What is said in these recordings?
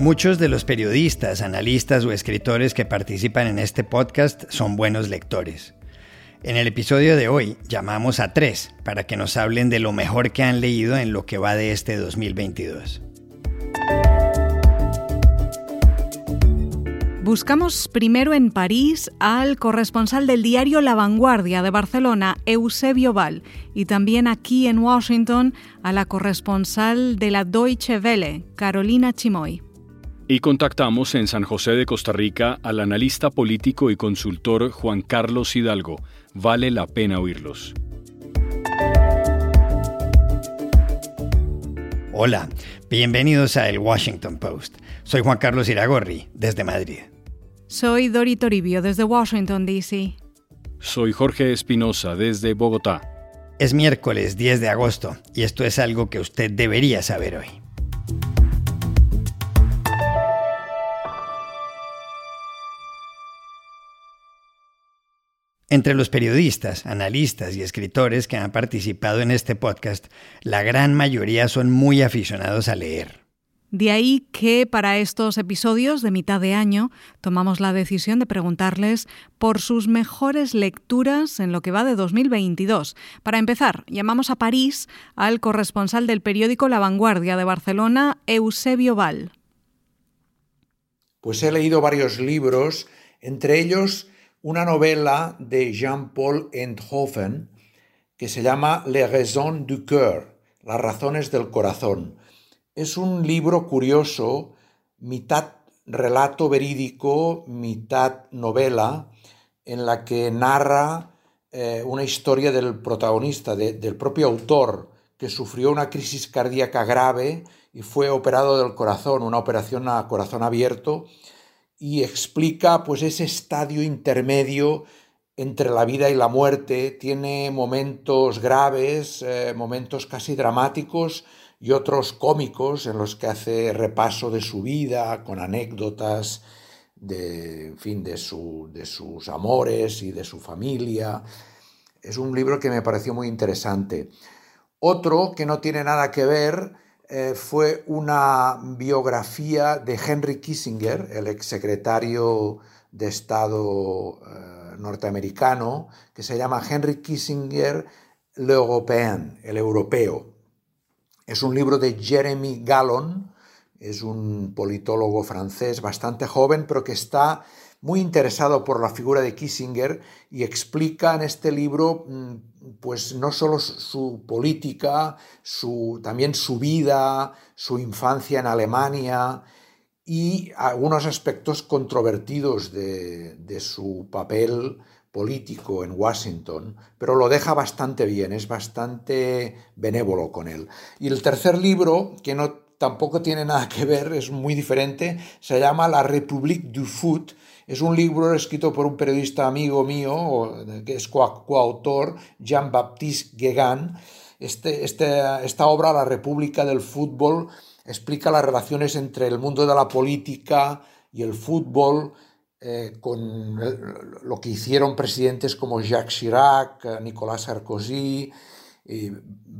Muchos de los periodistas, analistas o escritores que participan en este podcast son buenos lectores. En el episodio de hoy llamamos a tres para que nos hablen de lo mejor que han leído en lo que va de este 2022. Buscamos primero en París al corresponsal del diario La Vanguardia de Barcelona, Eusebio Val, y también aquí en Washington a la corresponsal de la Deutsche Welle, Carolina Chimoy. Y contactamos en San José de Costa Rica al analista político y consultor Juan Carlos Hidalgo. Vale la pena oírlos. Hola, bienvenidos a El Washington Post. Soy Juan Carlos Iragorri, desde Madrid. Soy Dori Toribio, desde Washington, D.C. Soy Jorge Espinosa, desde Bogotá. Es miércoles 10 de agosto y esto es algo que usted debería saber hoy. Entre los periodistas, analistas y escritores que han participado en este podcast, la gran mayoría son muy aficionados a leer. De ahí que para estos episodios de mitad de año tomamos la decisión de preguntarles por sus mejores lecturas en lo que va de 2022. Para empezar, llamamos a París al corresponsal del periódico La Vanguardia de Barcelona, Eusebio Val. Pues he leído varios libros, entre ellos una novela de Jean-Paul Enthofen que se llama Les raisons du cœur, las razones del corazón. Es un libro curioso, mitad relato verídico, mitad novela, en la que narra eh, una historia del protagonista, del propio autor, que sufrió una crisis cardíaca grave y fue operado del corazón, una operación a corazón abierto, y explica pues ese estadio intermedio entre la vida y la muerte, tiene momentos graves, eh, momentos casi dramáticos y otros cómicos en los que hace repaso de su vida con anécdotas de, fin, de, de sus amores y de su familia. Es un libro que me pareció muy interesante. Otro que no tiene nada que ver eh, fue una biografía de Henry Kissinger, el exsecretario de Estado eh, norteamericano, que se llama Henry Kissinger l'Européen, el europeo. Es un libro de Jeremy Gallon, es un politólogo francés bastante joven, pero que está muy interesado por la figura de Kissinger y explica en este libro mm, pues no solo su política, su, también su vida, su infancia en Alemania y algunos aspectos controvertidos de, de su papel político en Washington, pero lo deja bastante bien, es bastante benévolo con él. Y el tercer libro, que no tampoco tiene nada que ver, es muy diferente, se llama La République du Foot, es un libro escrito por un periodista amigo mío, que es coautor, Jean-Baptiste Guégan. Este, este, esta obra, La República del Fútbol, explica las relaciones entre el mundo de la política y el fútbol, eh, con lo que hicieron presidentes como Jacques Chirac, Nicolas Sarkozy.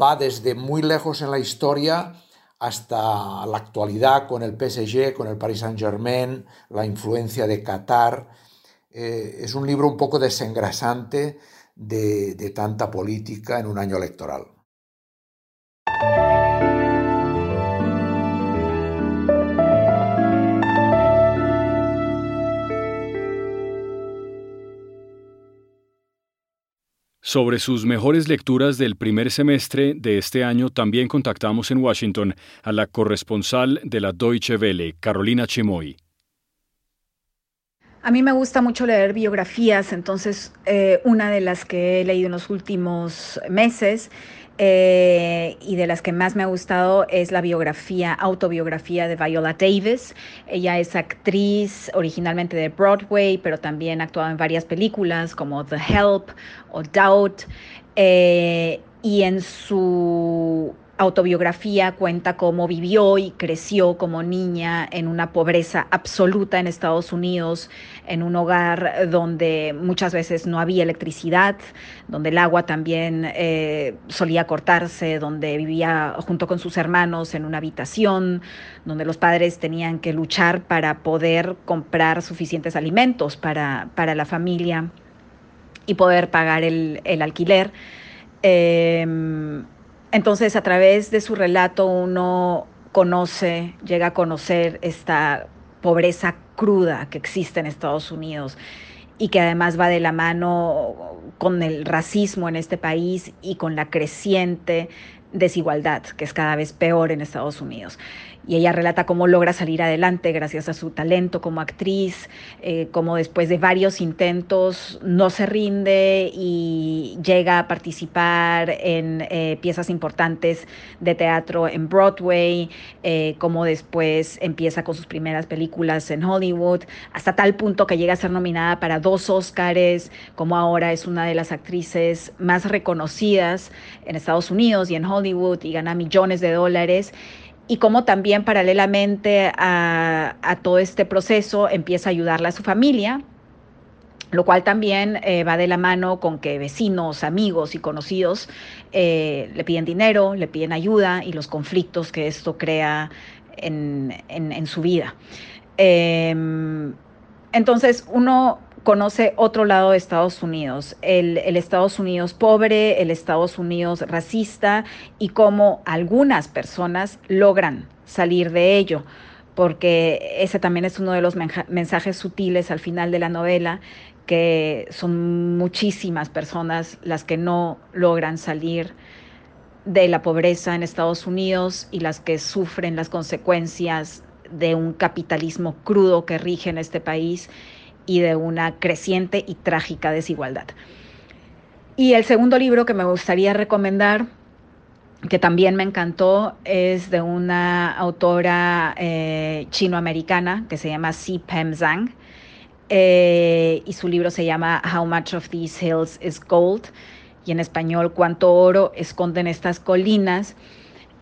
va desde muy lejos en la historia hasta la actualidad con el PSG, con el Paris Saint-Germain, la influencia de Qatar. Eh, es un libro un poco desengrasante de, de tanta política en un año electoral. Sobre sus mejores lecturas del primer semestre de este año también contactamos en Washington a la corresponsal de la Deutsche Welle, Carolina Chimoy. A mí me gusta mucho leer biografías, entonces eh, una de las que he leído en los últimos meses eh, y de las que más me ha gustado es la biografía, autobiografía de Viola Davis. Ella es actriz originalmente de Broadway, pero también ha actuado en varias películas como The Help o Doubt. Eh, y en su autobiografía cuenta cómo vivió y creció como niña en una pobreza absoluta en Estados Unidos, en un hogar donde muchas veces no había electricidad, donde el agua también eh, solía cortarse, donde vivía junto con sus hermanos en una habitación, donde los padres tenían que luchar para poder comprar suficientes alimentos para, para la familia y poder pagar el, el alquiler. Eh, entonces, a través de su relato uno conoce, llega a conocer esta pobreza cruda que existe en Estados Unidos y que además va de la mano con el racismo en este país y con la creciente desigualdad, que es cada vez peor en Estados Unidos. Y ella relata cómo logra salir adelante gracias a su talento como actriz, eh, cómo después de varios intentos no se rinde y llega a participar en eh, piezas importantes de teatro en Broadway, eh, cómo después empieza con sus primeras películas en Hollywood, hasta tal punto que llega a ser nominada para dos Oscars, como ahora es una de las actrices más reconocidas en Estados Unidos y en Hollywood y gana millones de dólares y cómo también paralelamente a, todo este proceso empieza a ayudarle a su familia, lo cual también eh, va de la mano con que vecinos, amigos y conocidos eh, le piden dinero, le piden ayuda y los conflictos que esto crea en, su vida. Em, entonces uno conoce otro lado de Estados Unidos, el, Estados Unidos pobre, el Estados Unidos racista y cómo algunas personas logran salir de ello, porque ese también es uno de los mensajes sutiles al final de la novela, que son muchísimas personas las que no logran salir de la pobreza en Estados Unidos y las que sufren las consecuencias de un capitalismo crudo que rige en este país y de una creciente y trágica desigualdad. Y el segundo libro que me gustaría recomendar, que también me encantó, es de una autora eh, chinoamericana que se llama Si Pem Zhang. Eh, y su libro se llama How Much of These Hills is Gold, y en español, Cuánto oro esconden estas colinas.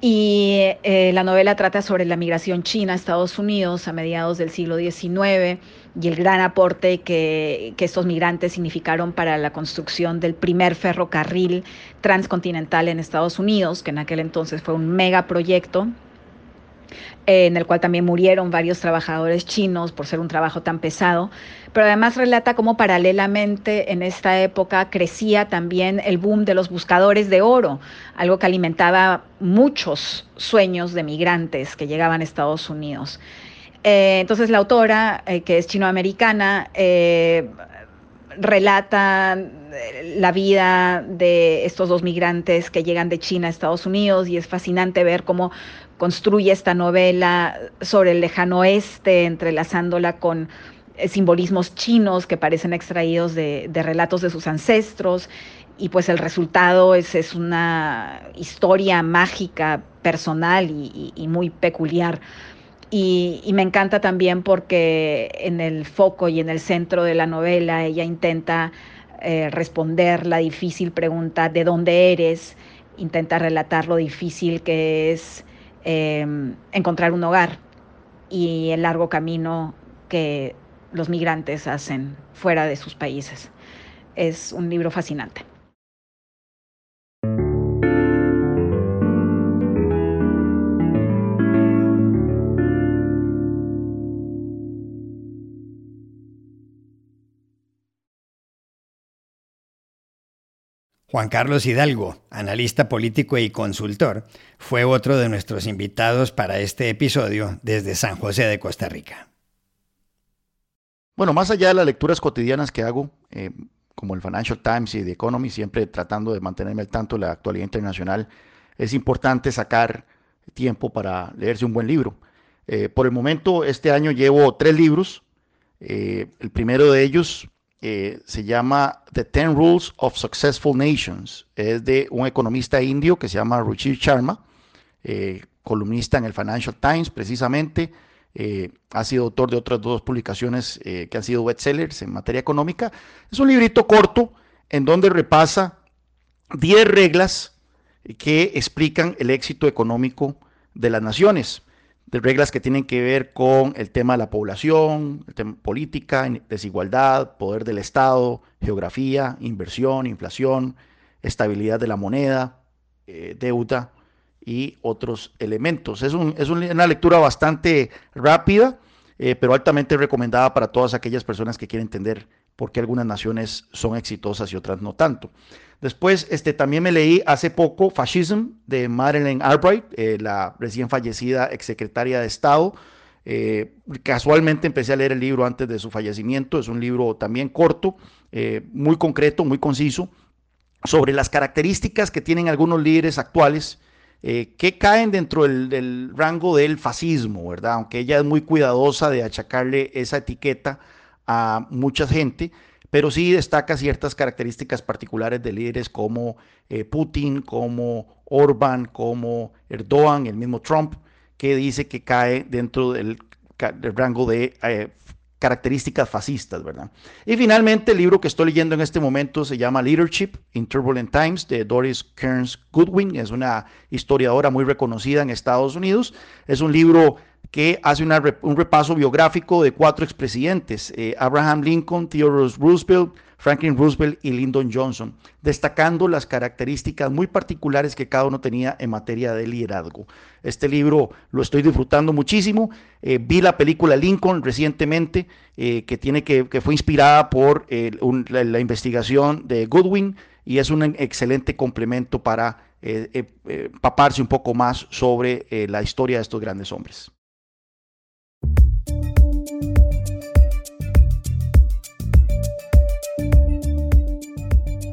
Y eh, la novela trata sobre la migración china a Estados Unidos a mediados del siglo XIX y el gran aporte que, estos migrantes significaron para la construcción del primer ferrocarril transcontinental en Estados Unidos, que en aquel entonces fue un megaproyecto en el cual también murieron varios trabajadores chinos por ser un trabajo tan pesado, pero además relata cómo paralelamente en esta época crecía también el boom de los buscadores de oro, algo que alimentaba muchos sueños de migrantes que llegaban a Estados Unidos. Eh, entonces la autora, eh, que es chinoamericana, eh, relata la vida de estos dos migrantes que llegan de China a Estados Unidos y es fascinante ver cómo construye esta novela sobre el lejano oeste, entrelazándola con simbolismos chinos que parecen extraídos de, relatos de sus ancestros. Y pues el resultado es, es una historia mágica, personal y, muy peculiar. Y, me encanta también porque en el foco y en el centro de la novela ella intenta eh, responder la difícil pregunta de dónde eres, intenta relatar lo difícil que es Em, encontrar un hogar y el largo camino que los migrantes hacen fuera de sus países. Es un libro fascinante. Juan Carlos Hidalgo, analista político y consultor, fue otro de nuestros invitados para este episodio desde San José de Costa Rica. Bueno, más allá de las lecturas cotidianas que hago, eh, como el Financial Times y The Economy, siempre tratando de mantenerme al tanto de la actualidad internacional, es importante sacar tiempo para leerse un buen libro. Eh, por el momento, este año llevo tres libros. Eh, el primero de ellos eh, se llama The Ten Rules of Successful Nations. Es de un economista indio que se llama Ruchir Sharma, eh, columnista en el Financial Times precisamente. Eh, ha sido autor de otras dos publicaciones que han sido bestsellers en materia económica. Es un librito corto en donde repasa 10 reglas que explican el éxito económico de las naciones, de reglas que tienen que ver con el tema de la población, el tema política, desigualdad, poder del Estado, geografía, inversión, inflación, estabilidad de la moneda, eh, deuda y otros elementos. Es, una lectura bastante rápida, eh, pero altamente recomendada para todas aquellas personas que quieren entender por qué algunas naciones son exitosas y otras no tanto. Después, este, también me leí hace poco Fascism de Madeleine Albright, eh, la recién fallecida exsecretaria de Estado. Eh, casualmente empecé a leer el libro antes de su fallecimiento. Es un libro también corto, eh, muy concreto, muy conciso, sobre las características que tienen algunos líderes actuales que caen dentro del, rango del fascismo, ¿verdad? Aunque ella es muy cuidadosa de achacarle esa etiqueta a mucha gente pero sí destaca ciertas características particulares de líderes como eh, Putin, como Orban, como Erdogan, el mismo Trump, que dice que cae dentro del, rango de eh, características fascistas, ¿verdad? Y finalmente el libro que estoy leyendo en este momento se llama Leadership in Turbulent Times de Doris Kearns Goodwin, es una historiadora muy reconocida en Estados Unidos, es un libro que hace un repaso biográfico de cuatro expresidentes, eh, Abraham Lincoln, Theodore Roosevelt, Franklin Roosevelt y Lyndon Johnson, destacando las características muy particulares que cada uno tenía en materia de liderazgo. Este libro lo estoy disfrutando muchísimo. Eh, vi la película Lincoln recientemente, eh, que, tiene que, que, fue inspirada por la, investigación de Goodwin y es un excelente complemento para paparse un poco más sobre la historia de estos grandes hombres.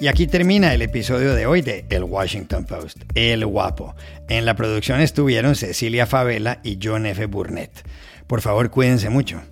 Y aquí termina el episodio de hoy de El Washington Post, El Guapo. En la producción estuvieron Cecilia Favela y John F. Burnett. Por favor, cuídense mucho.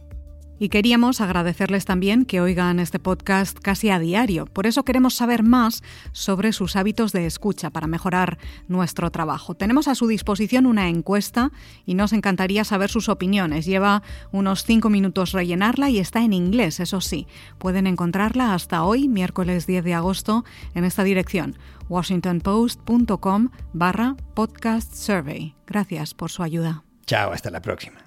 Y queríamos agradecerles también que oigan este podcast casi a diario. Por eso queremos saber más sobre sus hábitos de escucha para mejorar nuestro trabajo. Tenemos a su disposición una encuesta y nos encantaría saber sus opiniones. Lleva unos cinco minutos rellenarla y está en inglés, eso sí. Pueden encontrarla hasta hoy, miércoles 10 de agosto, en esta dirección washingtonpost.com barra podcast survey. Gracias por su ayuda. Chao, hasta la próxima.